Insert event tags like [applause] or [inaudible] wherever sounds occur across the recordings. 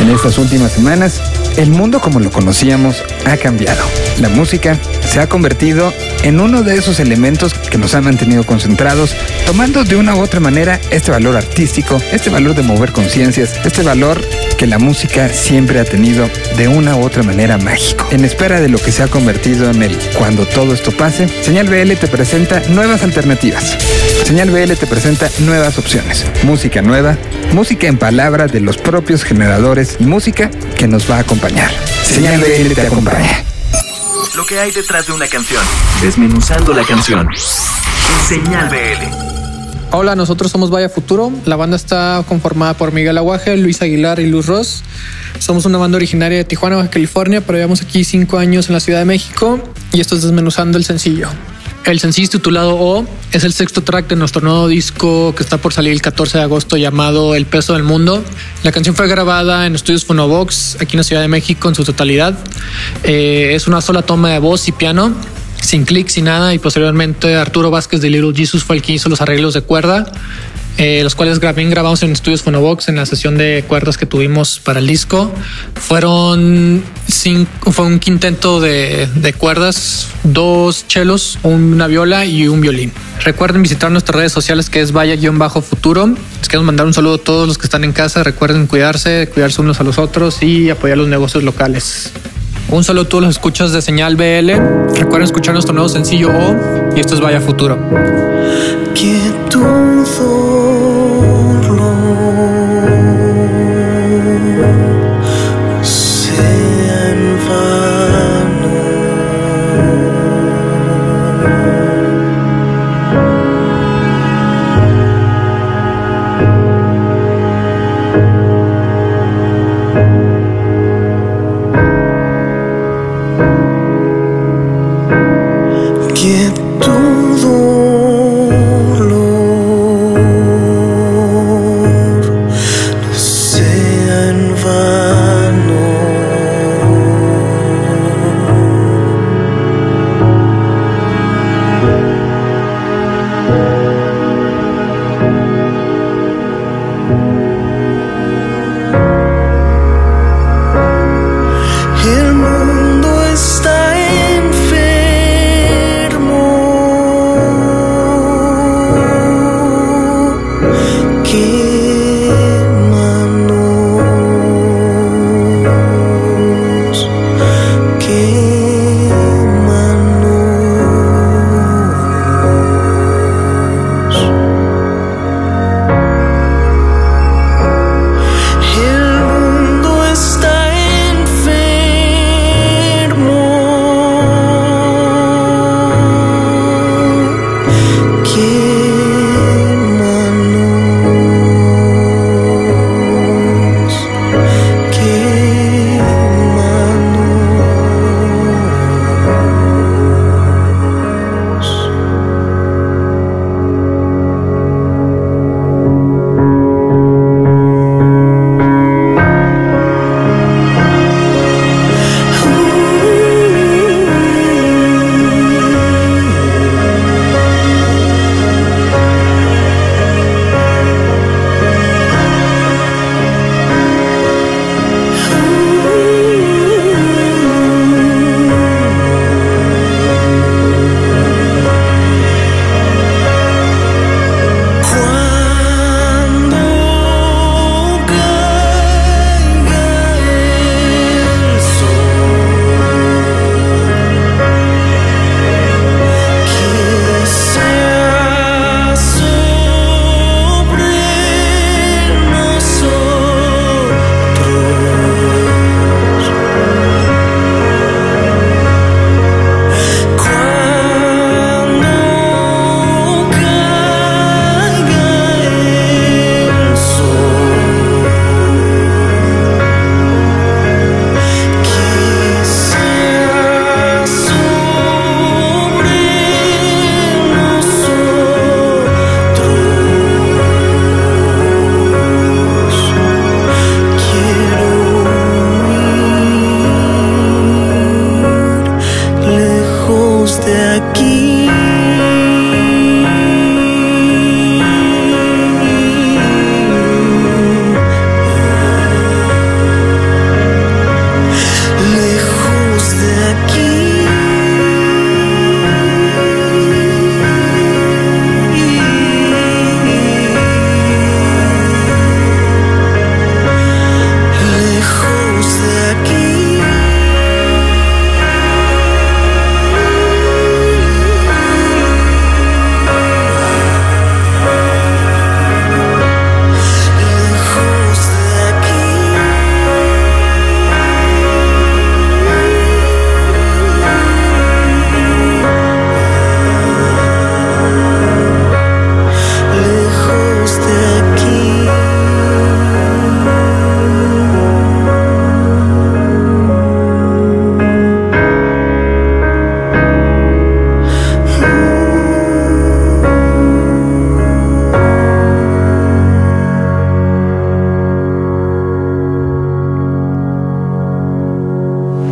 En estas últimas semanas, el mundo como lo conocíamos ha cambiado. La música se ha convertido en uno de esos elementos que nos han mantenido concentrados, tomando de una u otra manera este valor artístico, este valor de mover conciencias, este valor que la música siempre ha tenido de una u otra manera mágico. En espera de lo que se ha convertido en el cuando todo esto pase, Señal BL te presenta nuevas alternativas. Señal BL te presenta nuevas opciones. Música nueva, música en palabras de los propios generadores y música que nos va a acompañar. Señal BL te acompaña. Lo que hay detrás de una canción. Desmenuzando la canción. En Señal BL. Hola, nosotros somos Vaya Futuro. La banda está conformada por Miguel Aguaje, Luis Aguilar y Luz Ross. Somos una banda originaria de Tijuana, Baja California, pero llevamos aquí cinco años en la Ciudad de México y esto es desmenuzando el sencillo. El sencillo titulado O es el sexto track de nuestro nuevo disco que está por salir el 14 de agosto llamado El peso del mundo. La canción fue grabada en estudios Phonobox aquí en la Ciudad de México en su totalidad. Eh, es una sola toma de voz y piano sin clic, sin nada. Y posteriormente Arturo Vázquez de Little Jesus fue el que hizo los arreglos de cuerda, eh, los cuales también grabamos en estudios Phonobox en la sesión de cuerdas que tuvimos para el disco. Fueron cinco, fue un quinteto de, de cuerdas, dos chelos, una viola y un violín. Recuerden visitar nuestras redes sociales que es vaya-futuro. Les queremos mandar un saludo a todos los que están en casa. Recuerden cuidarse, cuidarse unos a los otros y apoyar los negocios locales. Un saludo a los escuchas de Señal BL. Recuerden escuchar nuestro nuevo sencillo O y esto es Vaya Futuro.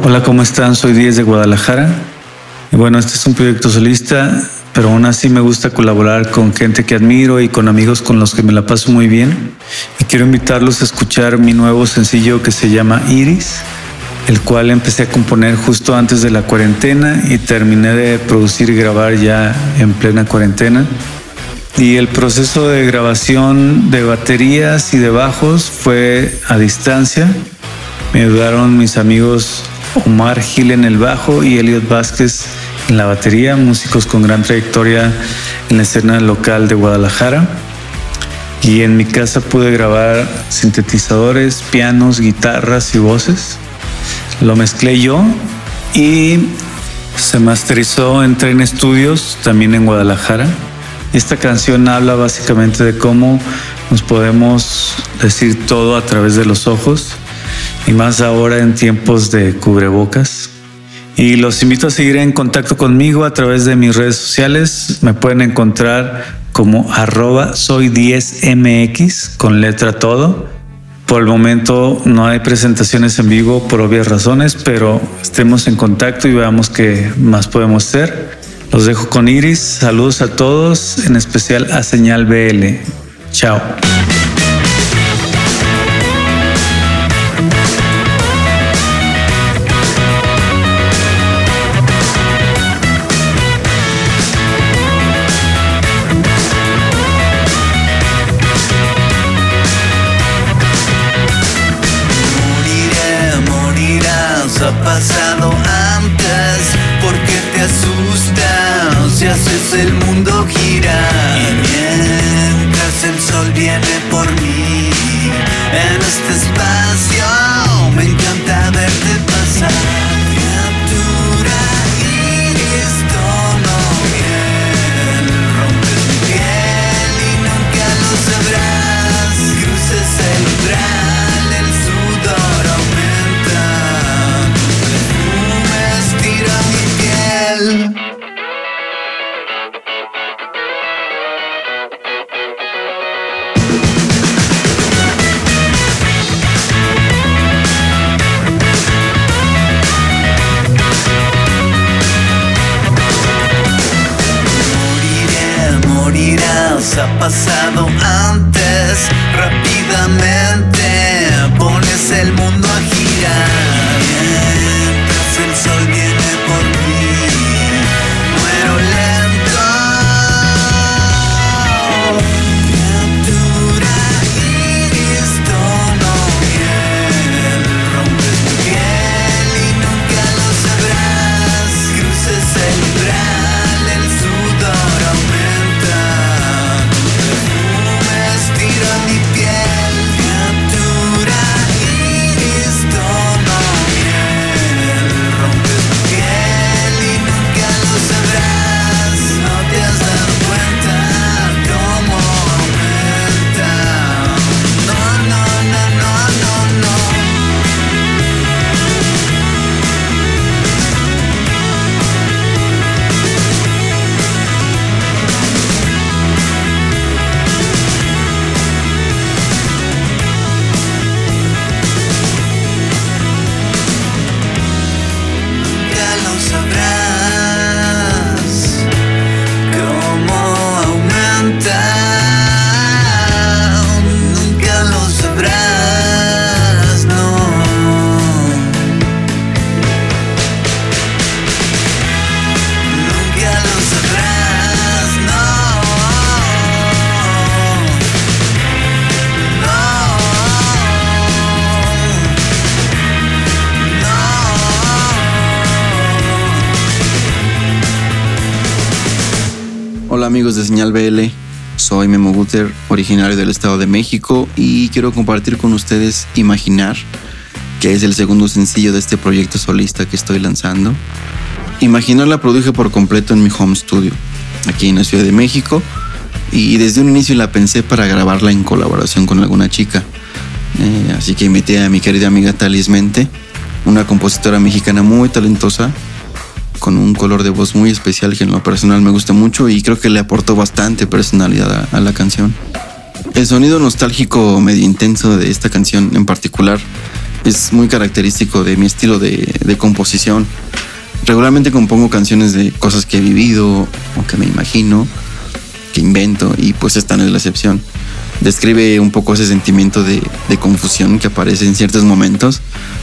Hola, ¿cómo están? Soy Díez de Guadalajara. Y bueno, este es un proyecto solista, pero aún así me gusta colaborar con gente que admiro y con amigos con los que me la paso muy bien. Y quiero invitarlos a escuchar mi nuevo sencillo que se llama Iris, el cual empecé a componer justo antes de la cuarentena y terminé de producir y grabar ya en plena cuarentena. Y el proceso de grabación de baterías y de bajos fue a distancia. Me ayudaron mis amigos Omar Gil en el bajo y Elliot Vázquez en la batería, músicos con gran trayectoria en la escena local de Guadalajara. Y en mi casa pude grabar sintetizadores, pianos, guitarras y voces. Lo mezclé yo y se masterizó en Train Studios, también en Guadalajara. Esta canción habla básicamente de cómo nos podemos decir todo a través de los ojos y más ahora en tiempos de cubrebocas. Y los invito a seguir en contacto conmigo a través de mis redes sociales. Me pueden encontrar como arroba soy 10mx con letra todo. Por el momento no hay presentaciones en vivo por obvias razones, pero estemos en contacto y veamos qué más podemos hacer. Los dejo con Iris. Saludos a todos, en especial a Señal BL. Chao. Pasado antes. porque te asusta si haces el mundo girar? Y mientras el sol viene por mí, en este espacio amigos de Señal BL, soy Memo Guter, originario del Estado de México y quiero compartir con ustedes Imaginar, que es el segundo sencillo de este proyecto solista que estoy lanzando. Imaginar la produje por completo en mi home studio, aquí en la Ciudad de México, y desde un inicio la pensé para grabarla en colaboración con alguna chica. Eh, así que invité a mi querida amiga Talis Mente, una compositora mexicana muy talentosa, con un color de voz muy especial que en lo personal me gusta mucho y creo que le aportó bastante personalidad a, a la canción. El sonido nostálgico medio intenso de esta canción en particular es muy característico de mi estilo de, de composición. Regularmente compongo canciones de cosas que he vivido o que me imagino, que invento y pues esta no es la excepción. Describe un poco ese sentimiento de, de confusión que aparece en ciertos momentos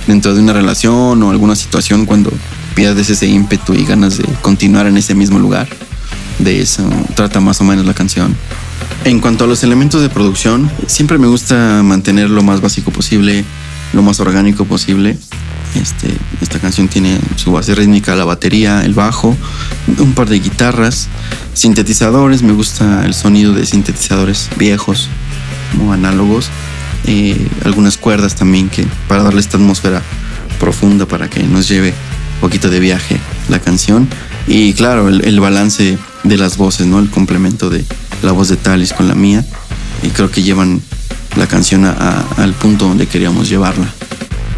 dentro de una relación o alguna situación cuando pierdes ese ímpetu y ganas de continuar en ese mismo lugar. De eso trata más o menos la canción. En cuanto a los elementos de producción, siempre me gusta mantener lo más básico posible, lo más orgánico posible. Este, esta canción tiene su base rítmica, la batería, el bajo, un par de guitarras, sintetizadores. Me gusta el sonido de sintetizadores viejos, como análogos. eh, algunas cuerdas también que para darle esta atmósfera profunda para que nos lleve poquito de viaje la canción. Y claro, el, balance de las voces, ¿no? El complemento de la voz de Talis con la mía. Y creo que llevan la canción a- al punto donde queríamos llevarla.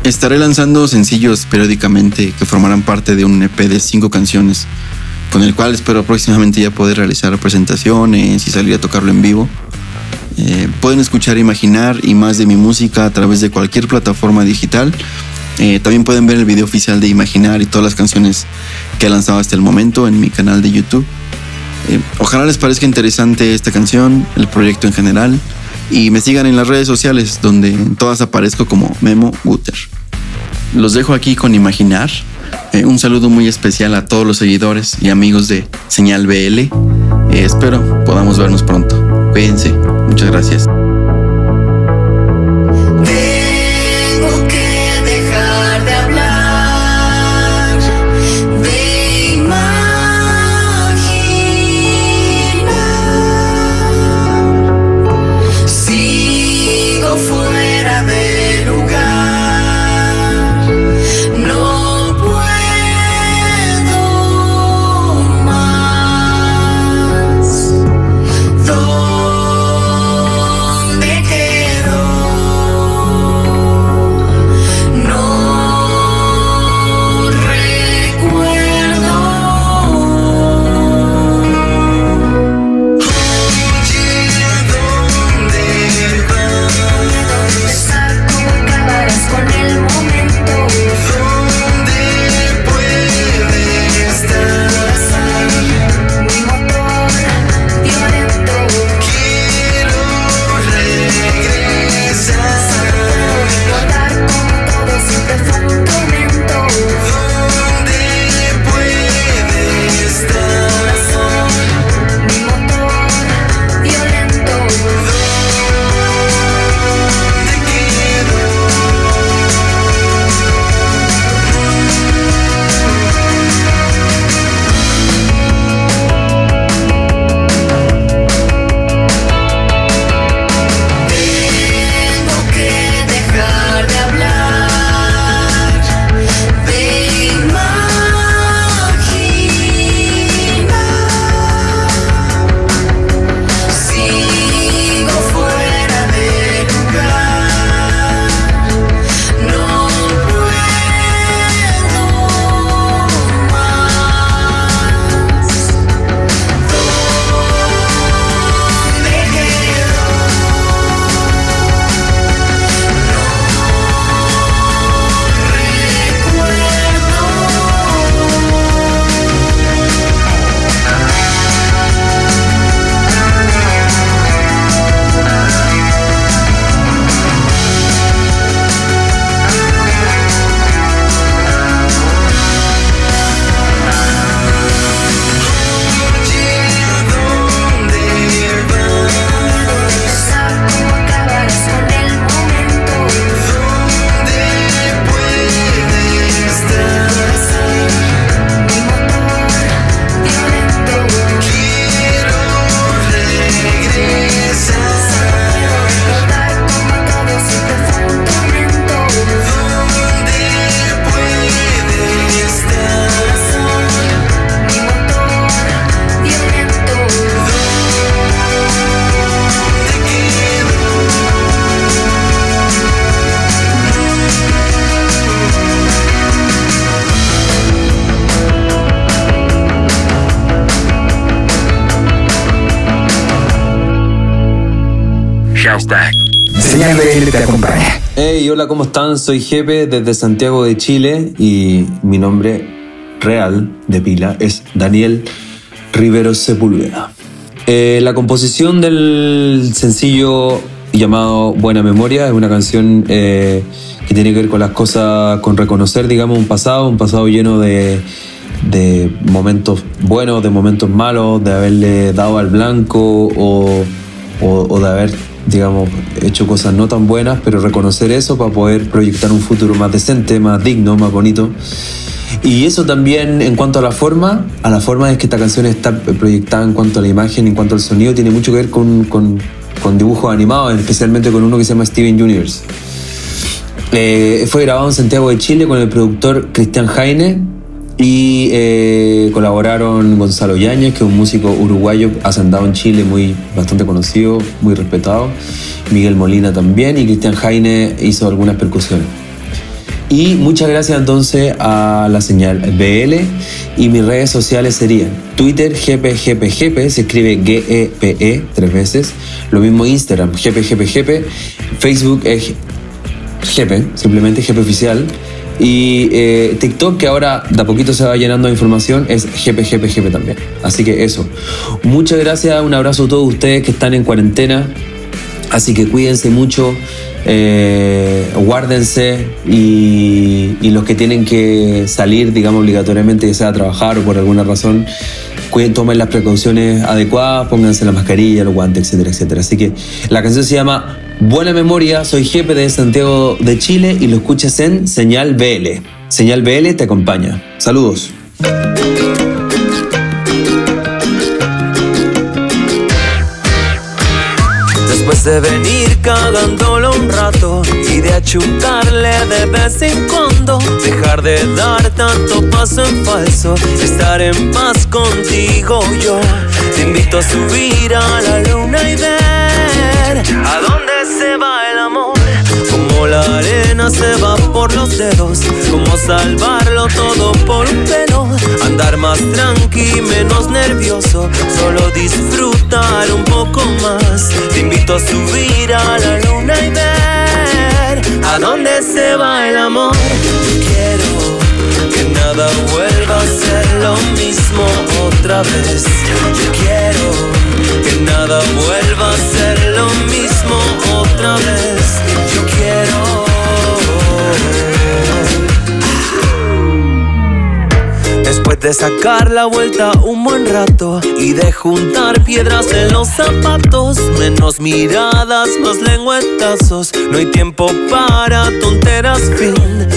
Estaré lanzando sencillos periódicamente que formarán parte de un EP de cinco canciones, con el cual espero próximamente ya poder realizar presentaciones y salir a tocarlo en vivo. Eh, pueden escuchar Imaginar y más de mi música a través de cualquier plataforma digital. Eh, también pueden ver el video oficial de Imaginar y todas las canciones que he lanzado hasta el momento en mi canal de YouTube. Eh, ojalá les parezca interesante esta canción, el proyecto en general, y me sigan en las redes sociales donde en todas aparezco como Memo Guter. Los dejo aquí con Imaginar. Eh, un saludo muy especial a todos los seguidores y amigos de Señal BL. Espero podamos vernos pronto. Cuídense. Muchas gracias. ¿Cómo están? Soy Jepe desde Santiago de Chile y mi nombre real de pila es Daniel Rivero Sepúlveda. Eh, la composición del sencillo llamado Buena Memoria es una canción eh, que tiene que ver con las cosas, con reconocer, digamos, un pasado, un pasado lleno de, momentos buenos, de momentos malos, de haberle dado al blanco o- o de haber, digamos, hecho cosas no tan buenas, pero reconocer eso para poder proyectar un futuro más decente, más digno, más bonito. Y eso también en cuanto a la forma, a la forma es que esta canción está proyectada en cuanto a la imagen, en cuanto al sonido, tiene mucho que ver con, con- con dibujos animados, especialmente con uno que se llama Steven Universe. Eh, fue grabado en Santiago de Chile con el productor Cristian Jaine y eh, colaboraron Gonzalo Yáñez, que es un músico uruguayo asentado en Chile, muy bastante conocido, muy respetado. Miguel Molina también y Cristian Jaine hizo algunas percusiones. Y muchas gracias entonces a la señal BL y mis redes sociales serían Twitter GPGPGP, se escribe G-E-P-E tres veces, lo mismo Instagram GPGPGP, Facebook es GP, simplemente GP oficial. Y eh, TikTok, que ahora de a poquito se va llenando de información, es GPGPGP también. Así que eso. Muchas gracias, un abrazo a todos ustedes que están en cuarentena. Así que cuídense mucho, eh, guárdense y, los que tienen que salir, digamos, obligatoriamente, ya sea a trabajar o por alguna razón, cuiden, tomen las precauciones adecuadas, pónganse la mascarilla, los guantes, etcétera, etcétera. Así que la canción se llama Buena Memoria, soy jefe de Santiago de Chile y lo escuchas en Señal BL. Señal BL te acompaña. Saludos. Después de venir cagándolo un rato y de achutarle de vez en cuando, dejar de dar tanto paso en falso, estar en paz contigo yo. Te invito a subir a la luna y ver la arena se va por los dedos, como salvarlo todo por un pelo. Andar más tranqui, menos nervioso, solo disfrutar un poco más. Te invito a subir a la luna y ver a dónde se va el amor. Quiero que nada vuelva a ser lo mismo otra vez. De sacar la vuelta un buen rato y de juntar piedras en los zapatos, menos miradas, más lengüetazos, no hay tiempo para tonteras, fin.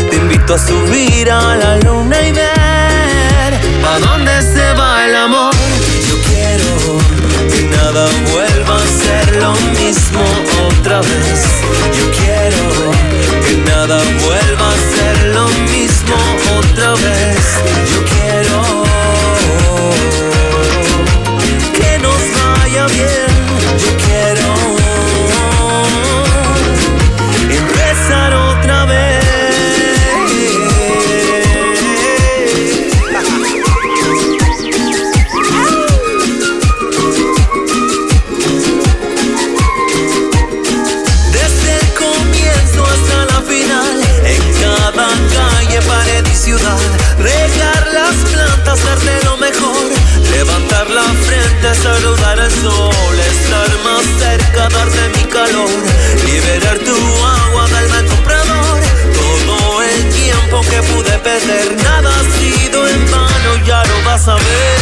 Te invito a subir a la luna y ver a dónde se va el amor. Yo quiero que nada vuelva a ser lo mismo otra vez. Yo quiero que nada vuelva perder, nada ha sido en vano, ya lo vas a ver.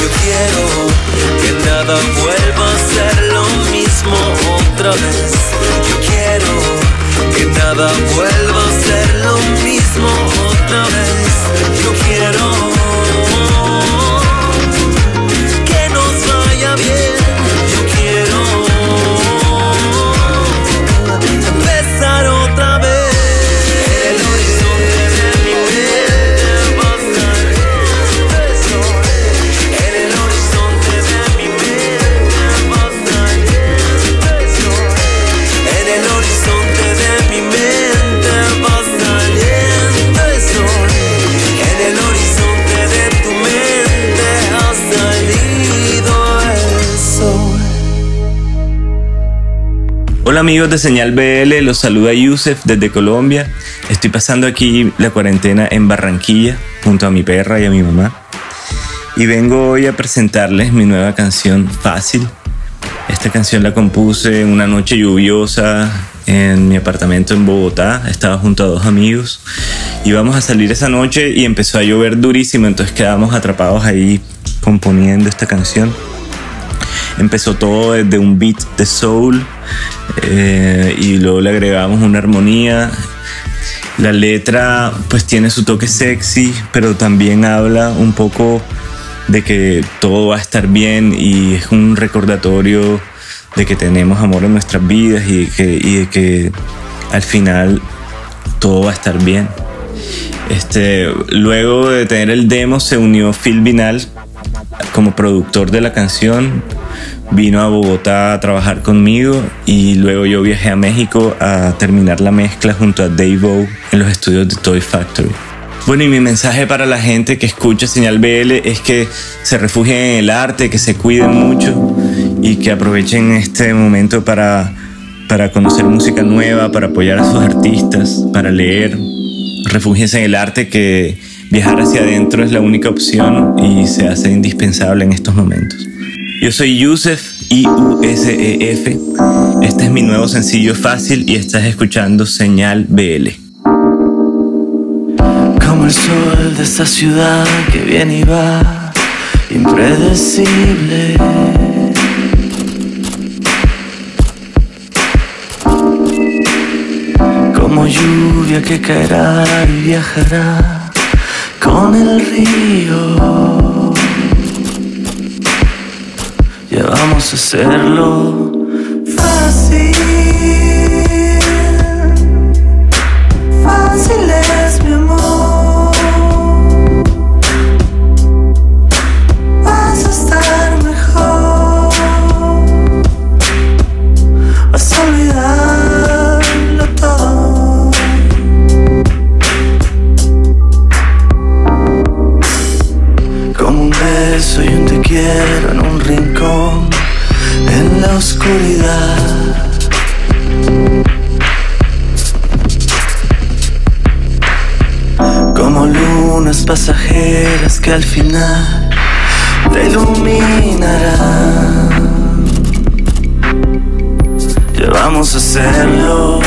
Yo quiero que nada vuelva a ser lo mismo otra vez. Yo quiero que nada vuelva a ser lo mismo otra vez. Yo quiero amigos de Señal BL, los saluda Yusef desde Colombia. Estoy pasando aquí la cuarentena en Barranquilla junto a mi perra y a mi mamá. Y vengo hoy a presentarles mi nueva canción Fácil. Esta canción la compuse en una noche lluviosa en mi apartamento en Bogotá. Estaba junto a dos amigos. Íbamos a salir esa noche y empezó a llover durísimo, entonces quedamos atrapados ahí componiendo esta canción. Empezó todo desde un beat de soul eh, y luego le agregamos una armonía. La letra pues tiene su toque sexy, pero también habla un poco de que todo va a estar bien y es un recordatorio de que tenemos amor en nuestras vidas y que, y de que al final todo va a estar bien. Este, luego de tener el demo se unió Phil Vinal como productor de la canción. Vino a Bogotá a trabajar conmigo y luego yo viajé a México a terminar la mezcla junto a Dave O en los estudios de Toy Factory. Bueno, y mi mensaje para la gente que escucha Señal BL es que se refugien en el arte, que se cuiden mucho y que aprovechen este momento para, para conocer música nueva, para apoyar a sus artistas, para leer. Refúgiense en el arte que viajar hacia adentro es la única opción y se hace indispensable en estos momentos. Yo soy Yusef, I-U-S-E-F. Este es mi nuevo sencillo fácil y estás escuchando Señal BL. Como el sol de esta ciudad que viene y va, impredecible. Como lluvia que caerá y viajará con el río. A hacerlo fácil. Fácil es mi amor. Como lunas pasajeras que al final te iluminarán. Ya vamos a hacerlo.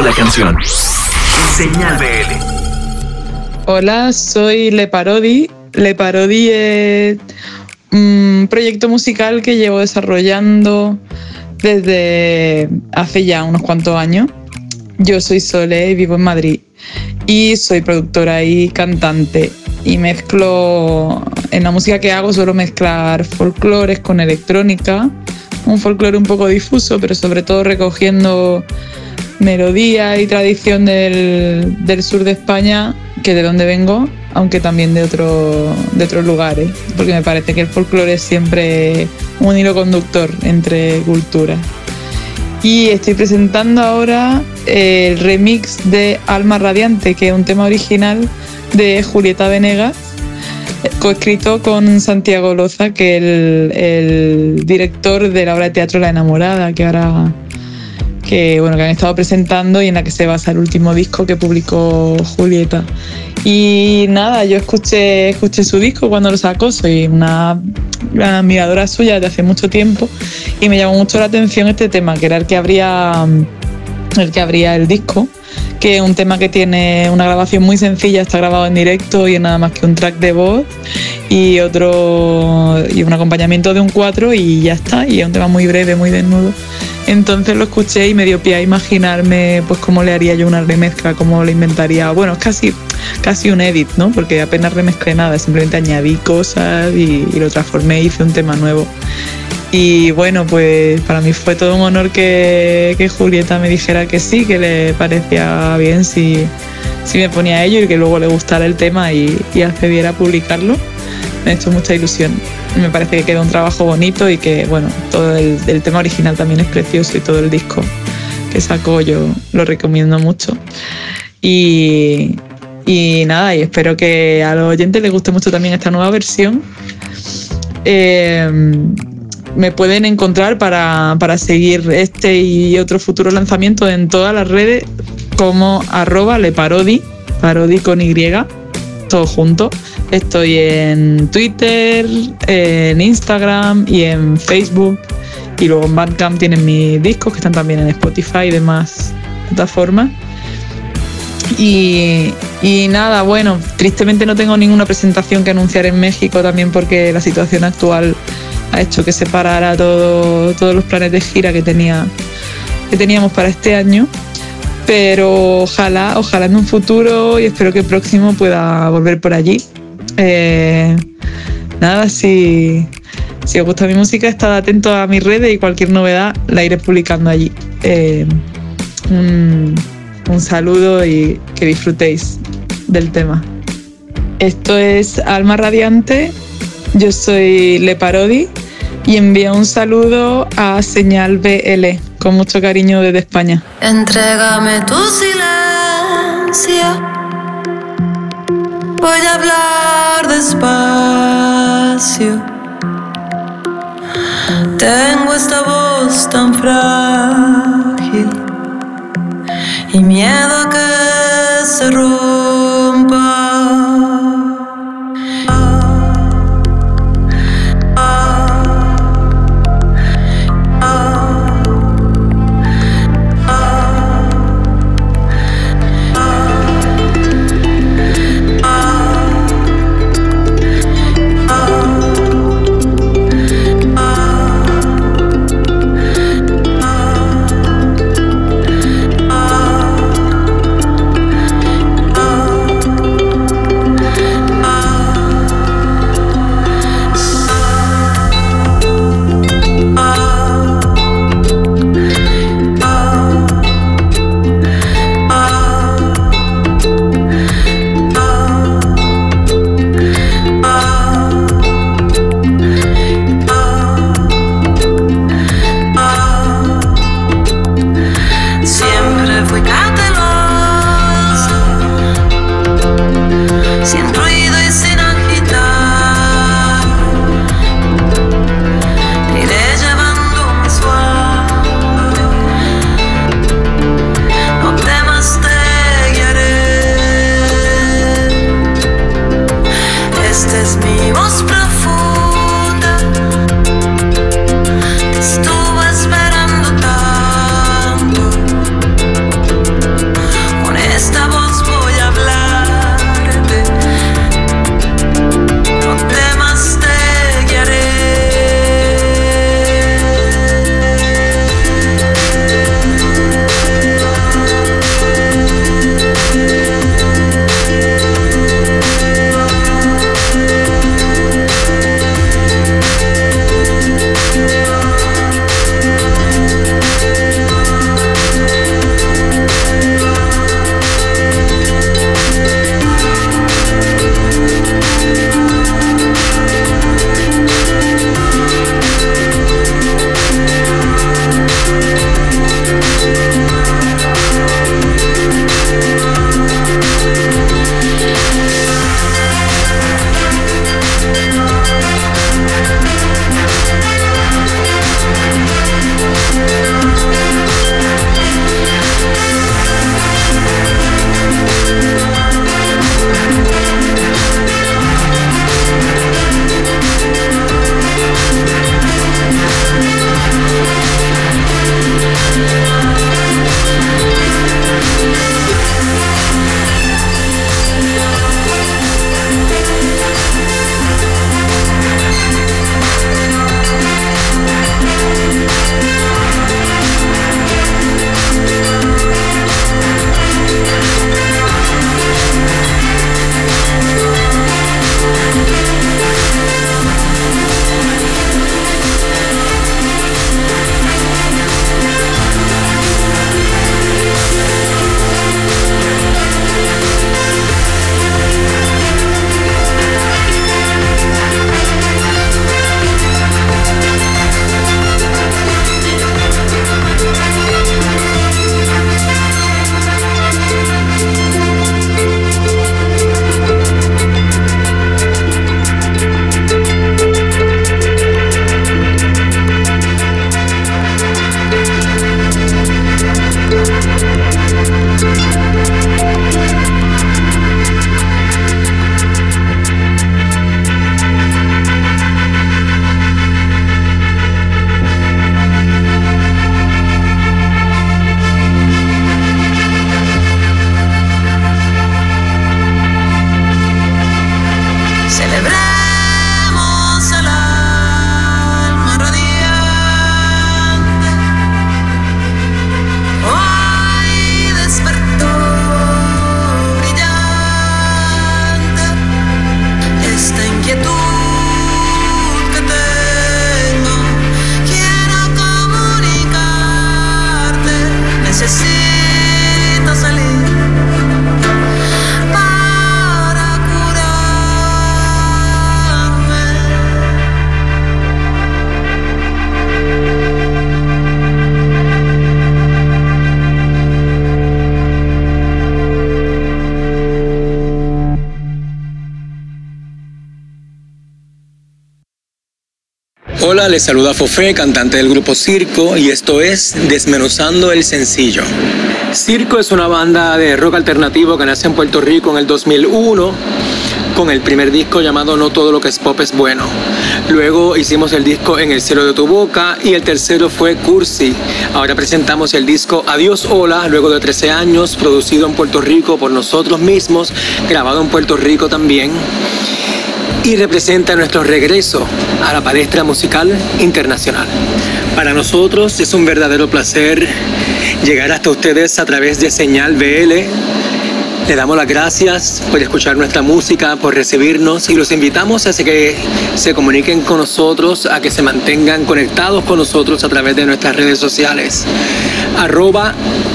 La canción. Señal BL. Hola, soy Le Parodi. Le Parodi es un proyecto musical que llevo desarrollando desde hace ya unos cuantos años. Yo soy Sole y vivo en Madrid. Y soy productora y cantante. Y mezclo, en la música que hago suelo mezclar folclores con electrónica. Un folclore un poco difuso, pero sobre todo recogiendo melodía y tradición del, del sur de España, que de donde vengo, aunque también de, otro, de otros lugares, porque me parece que el folclore es siempre un hilo conductor entre culturas. Y estoy presentando ahora el remix de Alma Radiante, que es un tema original de Julieta Venegas, coescrito con Santiago Loza, que es el, el director de la obra de teatro La Enamorada, que ahora que bueno que han estado presentando y en la que se basa el último disco que publicó Julieta. Y nada, yo escuché, escuché su disco cuando lo sacó, soy una admiradora suya desde hace mucho tiempo y me llamó mucho la atención este tema, que era el que abría el que abría el disco, que es un tema que tiene una grabación muy sencilla, está grabado en directo y es nada más que un track de voz y otro y un acompañamiento de un cuatro y ya está, y es un tema muy breve, muy desnudo. Entonces lo escuché y me dio pie a imaginarme pues cómo le haría yo una remezcla, cómo le inventaría, bueno, es casi, casi un edit, ¿no? Porque apenas remezclé nada, simplemente añadí cosas y, lo transformé y hice un tema nuevo. Y bueno, pues para mí fue todo un honor que, Julieta me dijera que sí, que le parecía bien si, si me ponía ello y que luego le gustara el tema y, y accediera a publicarlo. Me ha hecho mucha ilusión. Me parece que queda un trabajo bonito y que, bueno, todo el, tema original también es precioso y todo el disco que sacó yo lo recomiendo mucho. Y, y nada, y espero que a los oyentes les guste mucho también esta nueva versión. Eh, me pueden encontrar para, para seguir este y otro futuro lanzamiento en todas las redes como arroba leparodi, parodi con Y, todo junto. Estoy en Twitter, en Instagram y en Facebook. Y luego en Bandcamp tienen mis discos que están también en Spotify y demás plataformas. Y, nada, bueno, tristemente no tengo ninguna presentación que anunciar en México también porque la situación actual ha hecho que se parara todo, todos los planes de gira que, que teníamos para este año. Pero ojalá, ojalá en un futuro y espero que el próximo pueda volver por allí. Eh, nada, si, si os gusta mi música, estad atentos a mis redes y cualquier novedad la iré publicando allí. Eh, un, un saludo y que disfrutéis del tema. Esto es Alma Radiante, yo soy Le Parodi y envío un saludo a Señal BL con mucho cariño desde España. Entrégame tu silencio. Voy a hablar despacio. Tengo esta voz tan frágil y miedo que se rompa. Hola, les saluda Fofé, cantante del grupo Circo, y esto es Desmenuzando el Sencillo. Circo es una banda de rock alternativo que nace en Puerto Rico en el 2001 con el primer disco llamado No todo lo que es pop es bueno. Luego hicimos el disco En el cielo de tu boca y el tercero fue Cursi. Ahora presentamos el disco Adiós Hola, luego de 13 años, producido en Puerto Rico por nosotros mismos, grabado en Puerto Rico también y representa nuestro regreso a la palestra musical internacional. Para nosotros es un verdadero placer llegar hasta ustedes a través de Señal BL. Le damos las gracias por escuchar nuestra música, por recibirnos y los invitamos a que se comuniquen con nosotros, a que se mantengan conectados con nosotros a través de nuestras redes sociales. Arroba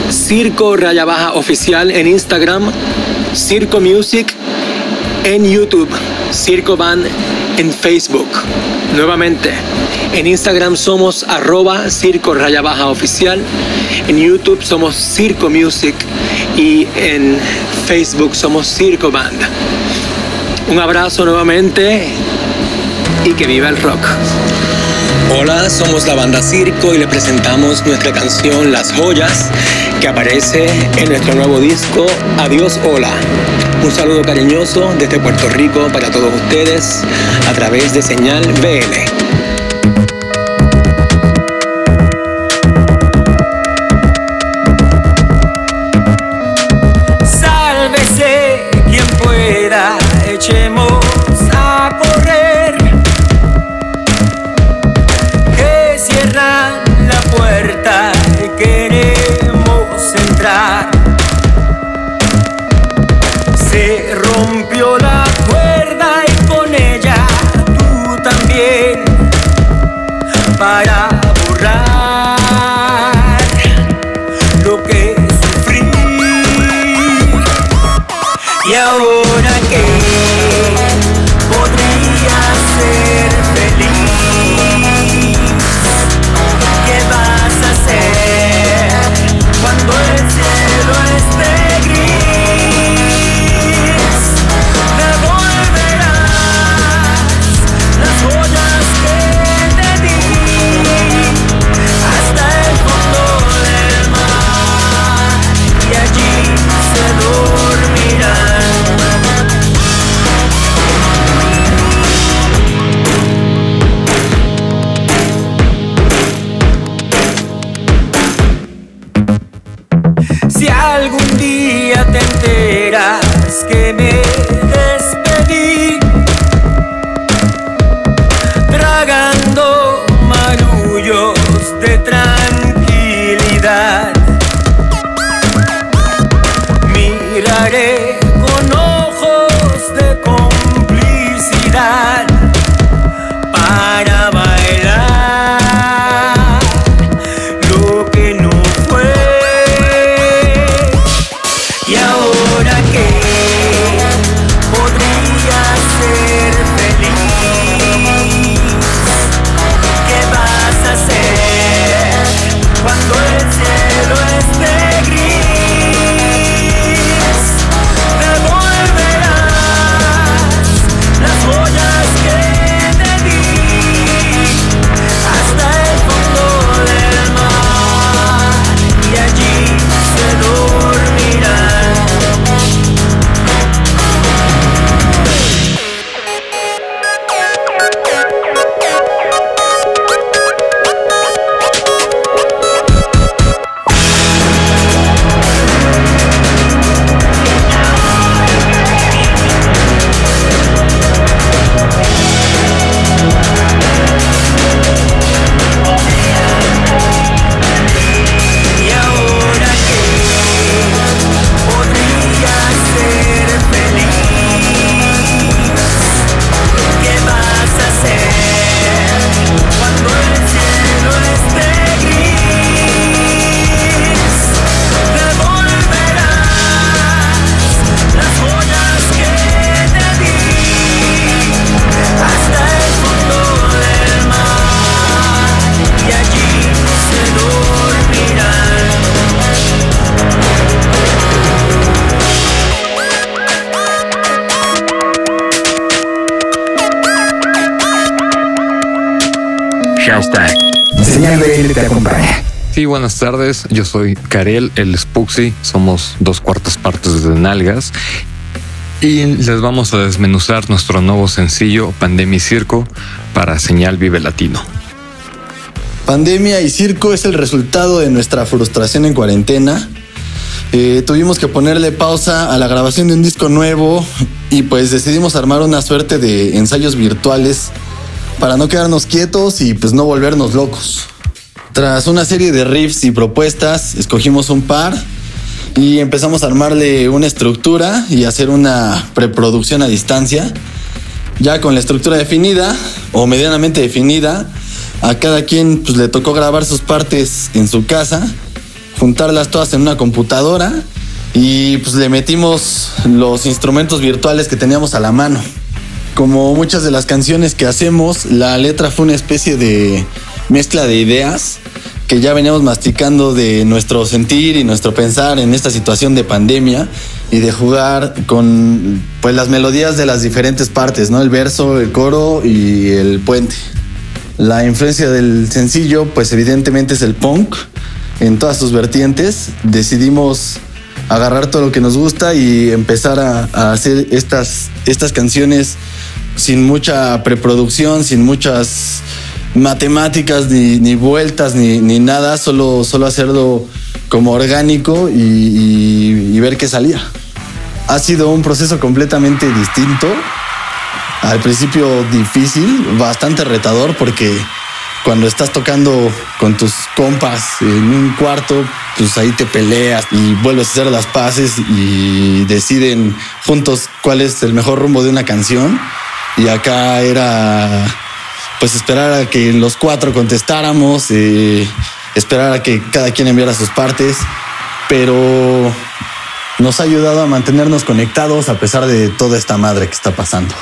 Circo Raya Baja Oficial en Instagram, Circo Music en YouTube, Circo Band en Facebook. Nuevamente, en Instagram somos arroba Circo Raya Baja Oficial, en YouTube somos Circo Music y en Facebook somos Circo Band. Un abrazo nuevamente y que viva el rock. Hola, somos la banda Circo y le presentamos nuestra canción Las Joyas que aparece en nuestro nuevo disco Adiós Hola. Un saludo cariñoso desde Puerto Rico para todos ustedes a través de Señal BL. Buenas tardes. Yo soy Karel, el Spuxi. Somos dos cuartas partes de Nalgas. Y les vamos a desmenuzar nuestro nuevo sencillo, Pandemia y Circo, para Señal Vive Latino. Pandemia y circo es el resultado de nuestra frustración en cuarentena. Eh, tuvimos que ponerle pausa a la grabación de un disco nuevo y pues decidimos armar una suerte de ensayos virtuales para no quedarnos quietos y pues no volvernos locos. Tras una serie de riffs y propuestas, escogimos un par y empezamos a armarle una estructura y hacer una preproducción a distancia. Ya con la estructura definida o medianamente definida, a cada quien pues, le tocó grabar sus partes en su casa, juntarlas todas en una computadora y pues le metimos los instrumentos virtuales que teníamos a la mano. Como muchas de las canciones que hacemos, la letra fue una especie de mezcla de ideas que ya veníamos masticando de nuestro sentir y nuestro pensar en esta situación de pandemia y de jugar con pues las melodías de las diferentes partes, ¿no? El verso, el coro y el puente. La influencia del sencillo, pues evidentemente es el punk en todas sus vertientes. Decidimos agarrar todo lo que nos gusta y empezar a, hacer estas, estas canciones sin mucha preproducción, sin muchas matemáticas, ni, ni vueltas, ni, ni, nada, solo, solo hacerlo como orgánico y, y, y ver qué salía. Ha sido un proceso completamente distinto al principio difícil, bastante retador porque cuando estás tocando con tus compas en un cuarto, pues ahí te peleas y vuelves a hacer las paces y deciden juntos cuál es el mejor rumbo de una canción. Y acá era pues esperar a que los cuatro contestáramos, eh, esperar a que cada quien enviara sus partes, pero nos ha ayudado a mantenernos conectados a pesar de toda esta madre que está pasando.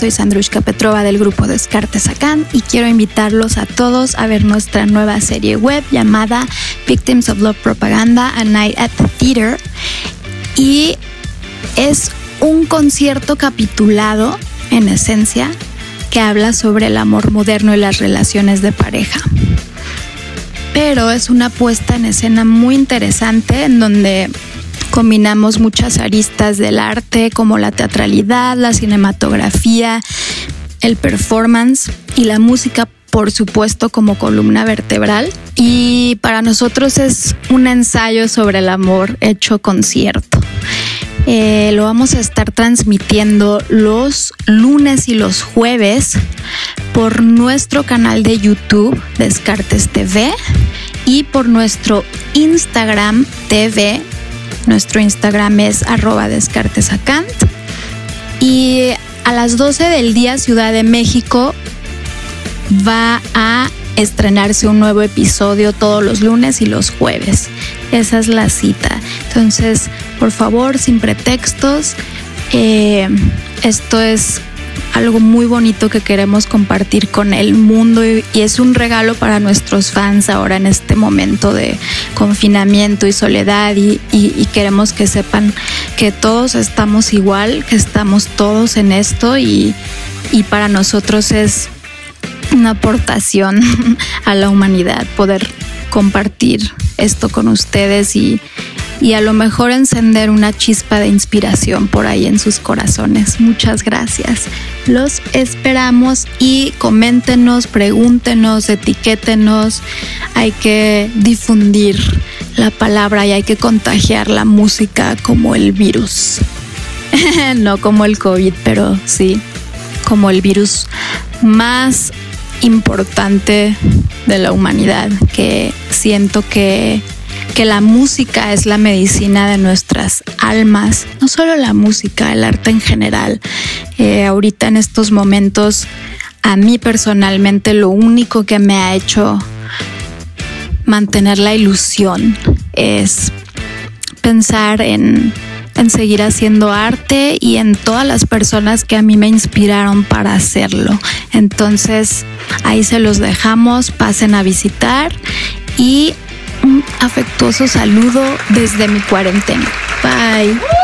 Soy Sandrushka Petrova del grupo Descartes Acán y quiero invitarlos a todos a ver nuestra nueva serie web llamada Victims of Love Propaganda A Night at the Theater. Y es un concierto capitulado, en esencia, que habla sobre el amor moderno y las relaciones de pareja. Pero es una puesta en escena muy interesante en donde combinamos muchas aristas del arte como la teatralidad, la cinematografía, el performance y la música, por supuesto, como columna vertebral. Y para nosotros es un ensayo sobre el amor hecho concierto. Eh, lo vamos a estar transmitiendo los lunes y los jueves por nuestro canal de YouTube Descartes TV y por nuestro Instagram TV. Nuestro Instagram es arroba descartesacant. Y a las 12 del día Ciudad de México va a estrenarse un nuevo episodio todos los lunes y los jueves. Esa es la cita. Entonces, por favor, sin pretextos, eh, esto es algo muy bonito que queremos compartir con el mundo y, es un regalo para nuestros fans ahora en este momento de confinamiento y soledad y, y- y queremos que sepan que todos estamos igual, que estamos todos en esto y, y para nosotros es una aportación [laughs] a la humanidad poder compartir esto con ustedes y, y a lo mejor encender una chispa de inspiración por ahí en sus corazones. Muchas gracias. Los esperamos y coméntenos, pregúntenos, etiquétenos. Hay que difundir la palabra y hay que contagiar la música como el virus. [laughs] no como el COVID, pero sí como el virus más importante de la humanidad, que siento que, que la música es la medicina de nuestras almas, no solo la música, el arte en general. Eh, ahorita en estos momentos, a mí personalmente lo único que me ha hecho mantener la ilusión es pensar en, en seguir haciendo arte y en todas las personas que a mí me inspiraron para hacerlo. Entonces, ahí se los dejamos, pasen a visitar y un afectuoso saludo desde mi cuarentena. Bye.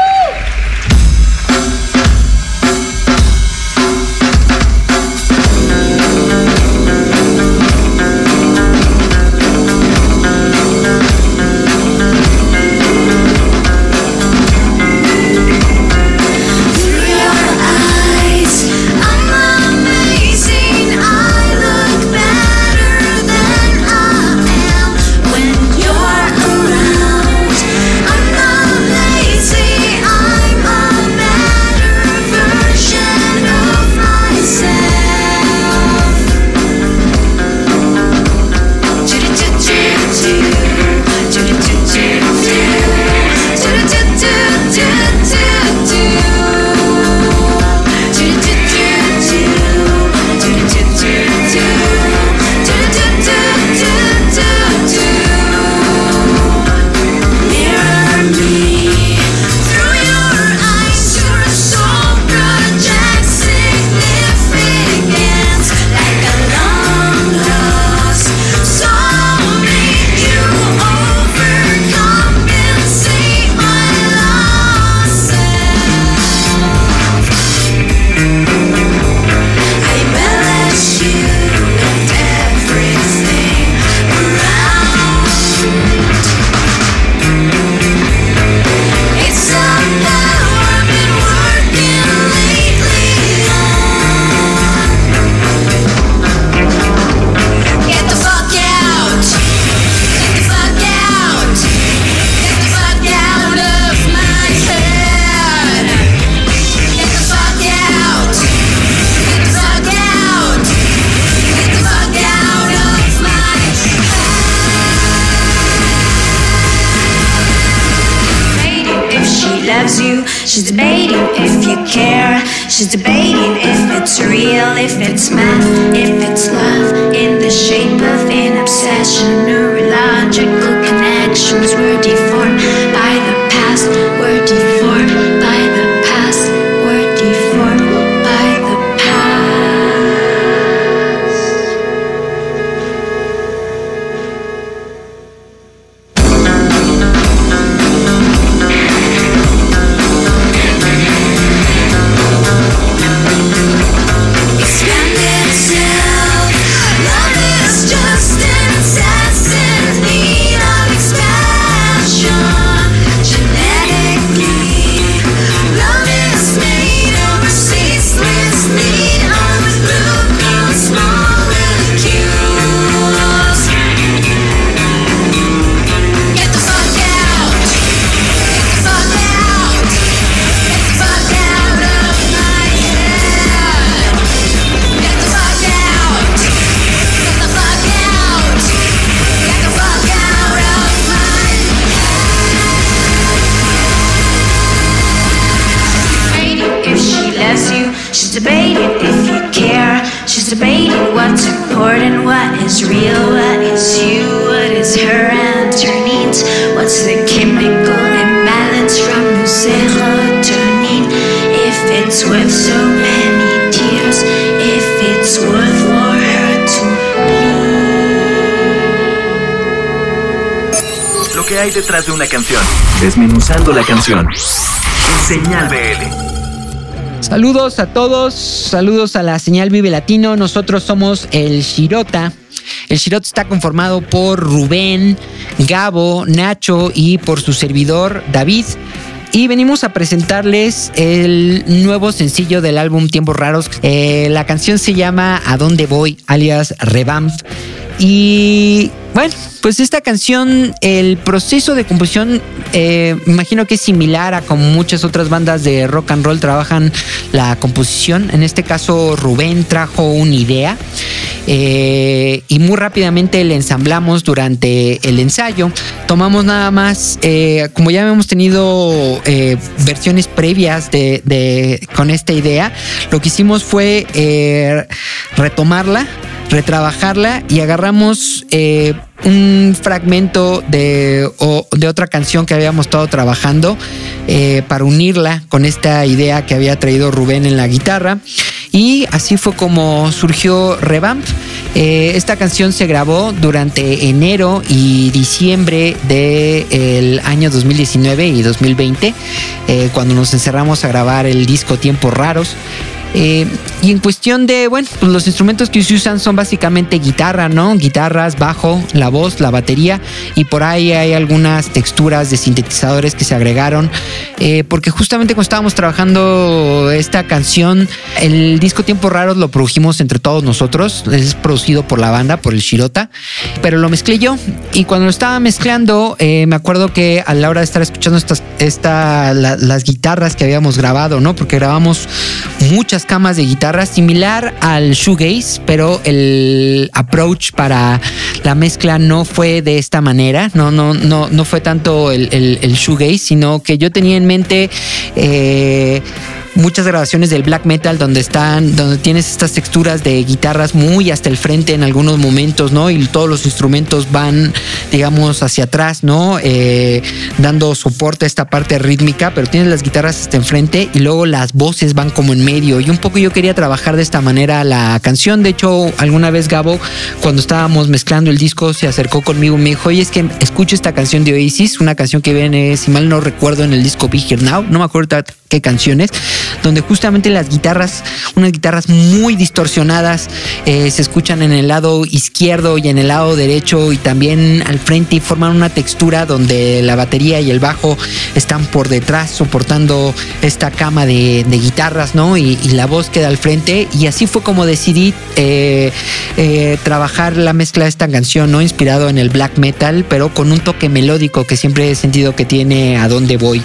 She's debating if you care. She's debating if it's real, if it's math, if it's love in the shape of an obsession. Neurological connections were deformed En Señal BL. Saludos a todos, saludos a la señal Vive Latino. Nosotros somos el Shirota. El Shirota está conformado por Rubén, Gabo, Nacho y por su servidor David. Y venimos a presentarles el nuevo sencillo del álbum Tiempos Raros. Eh, la canción se llama A dónde voy, alias Revamp. Y bueno, pues esta canción, el proceso de composición, eh, imagino que es similar a como muchas otras bandas de rock and roll trabajan la composición. En este caso, Rubén trajo una idea eh, y muy rápidamente la ensamblamos durante el ensayo. Tomamos nada más, eh, como ya hemos tenido eh, versiones previas de, con esta idea, lo que hicimos fue retomarla, retrabajarla y agarramos eh, un fragmento de, o- de otra canción que habíamos estado trabajando eh, para unirla con esta idea que había traído Rubén en la guitarra. Y así fue como surgió Revamp. Eh, esta canción se grabó durante enero y diciembre del año 2019 y 2020, eh, cuando nos encerramos a grabar el disco Tiempos Raros. Eh, y en cuestión de, bueno, pues los instrumentos que se usan son básicamente guitarra, ¿no? Guitarras, bajo, la voz, la batería y por ahí hay algunas texturas de sintetizadores que se agregaron. eh, porque justamente cuando estábamos trabajando esta canción, el disco Tiempos Raros lo produjimos entre todos nosotros. Es producido por la banda, por el Shirota, pero lo mezclé yo. Y cuando lo estaba mezclando, eh, me acuerdo que a la hora de estar escuchando estas, esta, la- las guitarras que habíamos grabado, ¿no? Porque grabamos muchas camas de guitarra similar al shoegaze, pero el approach para la mezcla no fue de esta manera, no, no, no, no fue tanto el, el, el shoegaze, sino que yo tenía en mente eh, muchas grabaciones del black metal donde están, donde tienes estas texturas de guitarras muy hasta el frente en algunos momentos, ¿no? Y todos los instrumentos van, digamos, hacia atrás, ¿no? Eh, dando soporte a esta parte rítmica, pero tienes las guitarras hasta enfrente y luego las voces van como en medio. Y un poco yo quería trabajar de esta manera la canción. De hecho, alguna vez Gabo, cuando estábamos mezclando el disco, se acercó conmigo y me dijo, oye, es que escucho esta canción de Oasis, una canción que viene, si mal no recuerdo, en el disco Be Here Now, no me acuerdo qué canciones, donde justamente las guitarras, unas guitarras muy distorsionadas, eh, se escuchan en el lado izquierdo y en el lado derecho y también al frente y forman una textura donde la batería y el bajo están por detrás soportando esta cama de, de guitarras, ¿no? Y, y la voz queda al frente y así fue como decidí eh, eh, trabajar la mezcla de esta canción, ¿no? Inspirado en el black metal, pero con un toque melódico que siempre he sentido que tiene a dónde voy.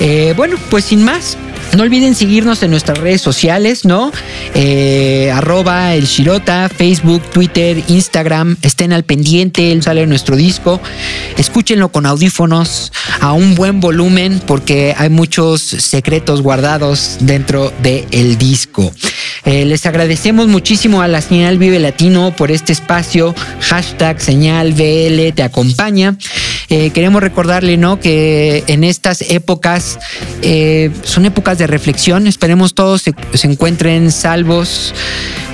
Eh, bueno, pues sin más. No olviden seguirnos en nuestras redes sociales, ¿no? Eh, arroba el Shirota, Facebook, Twitter, Instagram. Estén al pendiente, sale nuestro disco. Escúchenlo con audífonos a un buen volumen porque hay muchos secretos guardados dentro del disco. Eh, les agradecemos muchísimo a la señal Vive Latino por este espacio. Hashtag señal te acompaña. Eh, queremos recordarle, ¿no? Que en estas épocas son épocas de reflexión. Esperemos todos se, se encuentren salvos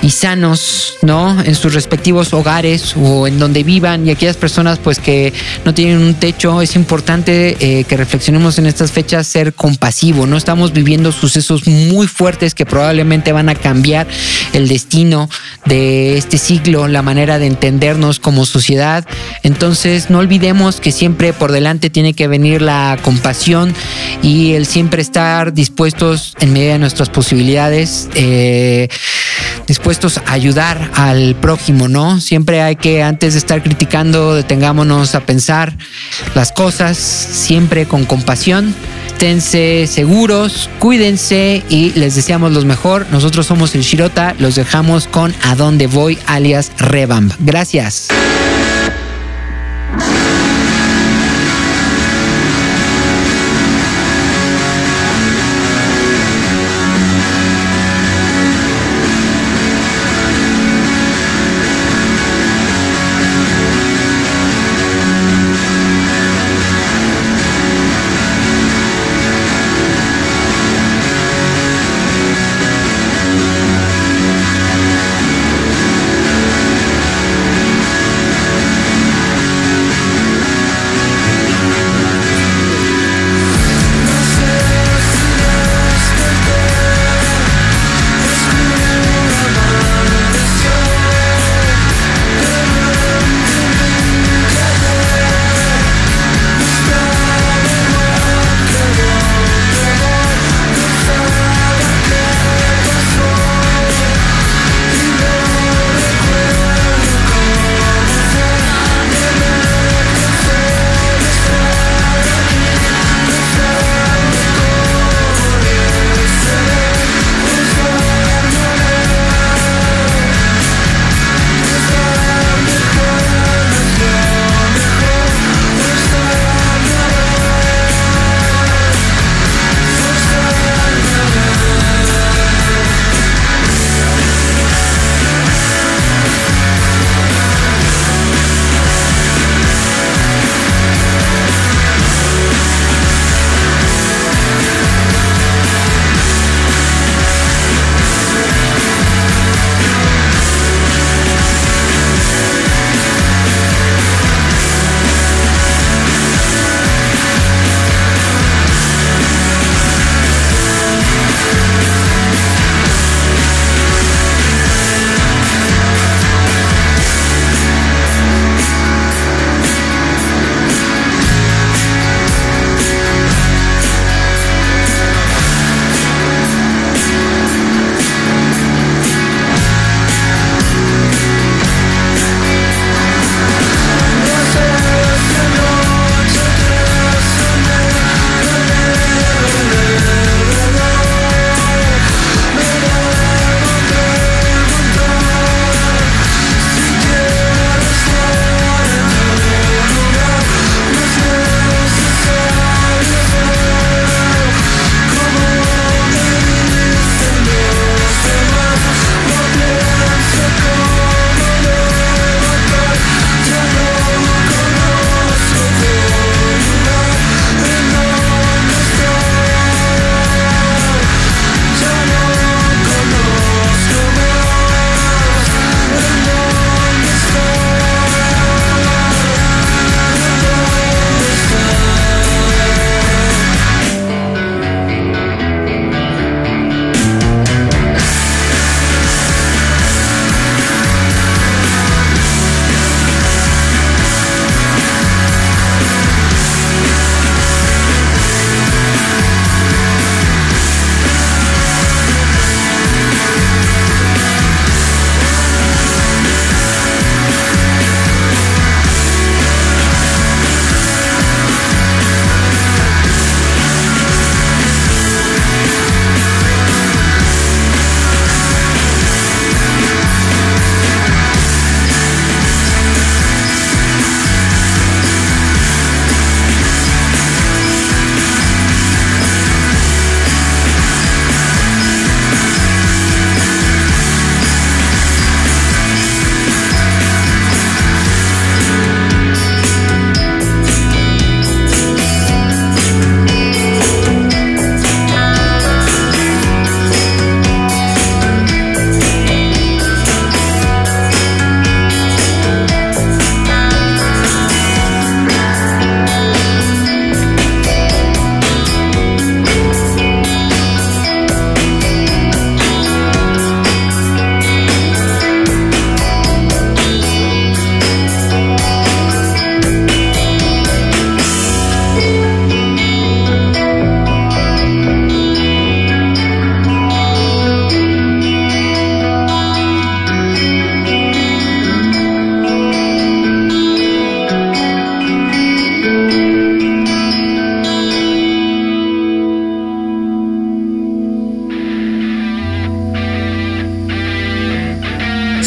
y sanos, ¿no? En sus respectivos hogares o en donde vivan y aquellas personas pues que no tienen un techo, es importante eh, que reflexionemos en estas fechas ser compasivo, ¿no? Estamos viviendo sucesos muy fuertes que probablemente van a cambiar el destino de este siglo, la manera de entendernos como sociedad. Entonces no olvidemos que siempre por delante tiene que venir la compasión y el siempre estar dispuestos en medida de nuestras posibilidades, eh, a ayudar al prójimo, ¿no? Siempre hay que, antes de estar criticando, detengámonos a pensar las cosas, siempre con compasión. Esténse seguros, cuídense y les deseamos lo mejor. Nosotros somos el Shirota, los dejamos con A dónde voy, alias Revamp. Gracias.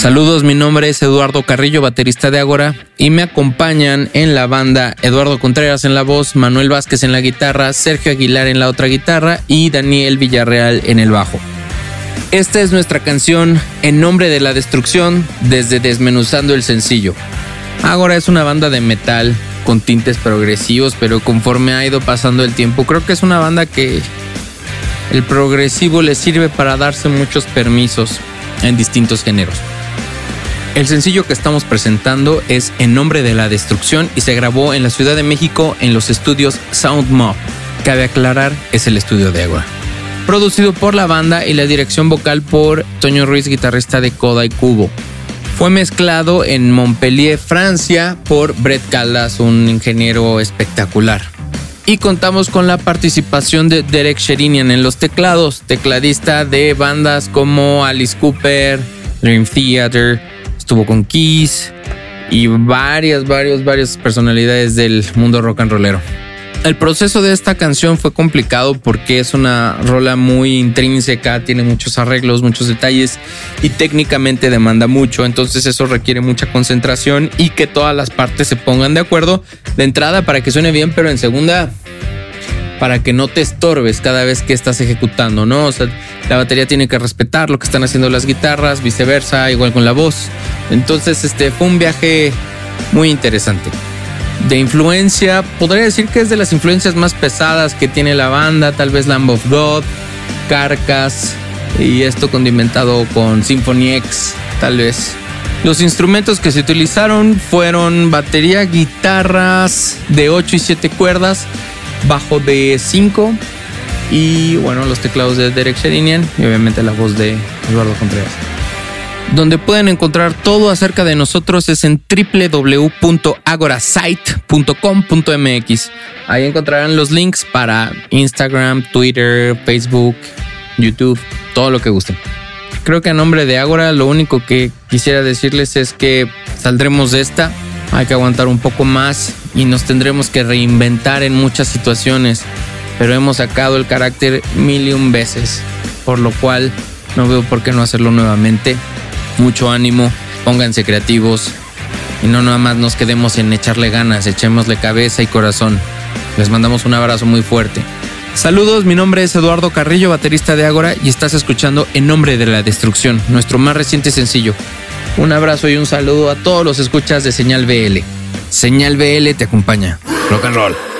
Saludos, mi nombre es Eduardo Carrillo, baterista de Ágora, y me acompañan en la banda Eduardo Contreras en la voz, Manuel Vázquez en la guitarra, Sergio Aguilar en la otra guitarra y Daniel Villarreal en el bajo. Esta es nuestra canción En nombre de la destrucción desde Desmenuzando el sencillo. Ágora es una banda de metal con tintes progresivos, pero conforme ha ido pasando el tiempo, creo que es una banda que el progresivo le sirve para darse muchos permisos en distintos géneros. El sencillo que estamos presentando es En nombre de la destrucción y se grabó en la Ciudad de México en los estudios Sound Mob. Cabe aclarar, es el estudio de Ágora. Producido por la banda y la dirección vocal por Toño Ruiz, guitarrista de Coda y Cubo. Fue mezclado en Montpellier, Francia, por Brett Caldas, un ingeniero espectacular. Y contamos con la participación de Derek Sherinian en los teclados, tecladista de bandas como Alice Cooper, Dream Theater, estuvo con Kiss y varias, varias, varias personalidades del mundo rock and rollero. El proceso de esta canción fue complicado porque es una rola muy intrínseca, tiene muchos arreglos, muchos detalles y técnicamente demanda mucho, entonces eso requiere mucha concentración y que todas las partes se pongan de acuerdo de entrada para que suene bien, pero en segunda para que no te estorbes cada vez que estás ejecutando, ¿no? O sea, la batería tiene que respetar lo que están haciendo las guitarras, viceversa, igual con la voz. Entonces, este fue un viaje muy interesante. De influencia, podría decir que es de las influencias más pesadas que tiene la banda, tal vez Lamb of God, Carcass y esto condimentado con Symphony X, tal vez. Los instrumentos que se utilizaron fueron batería, guitarras de 8 y 7 cuerdas, bajo de 5 y bueno, los teclados de Derek Sherinian y obviamente la voz de Eduardo Contreras. Donde pueden encontrar todo acerca de nosotros es en www.agorasite.com.mx. Ahí encontrarán los links para Instagram, Twitter, Facebook, YouTube, todo lo que gusten. Creo que a nombre de Agora lo único que quisiera decirles es que saldremos de esta. Hay que aguantar un poco más y nos tendremos que reinventar en muchas situaciones. Pero hemos sacado el carácter mil y un veces. Por lo cual no veo por qué no hacerlo nuevamente. Mucho ánimo, pónganse creativos y no nada más nos quedemos en echarle ganas, echémosle cabeza y corazón. Les mandamos un abrazo muy fuerte. Saludos, mi nombre es Eduardo Carrillo, baterista de Ágora, y estás escuchando En Nombre de la Destrucción, nuestro más reciente sencillo. Un abrazo y un saludo a todos los escuchas de Señal BL. Señal BL te acompaña. Rock and roll.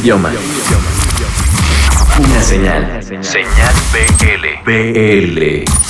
Idioma. Una señal. Señal BL. BL.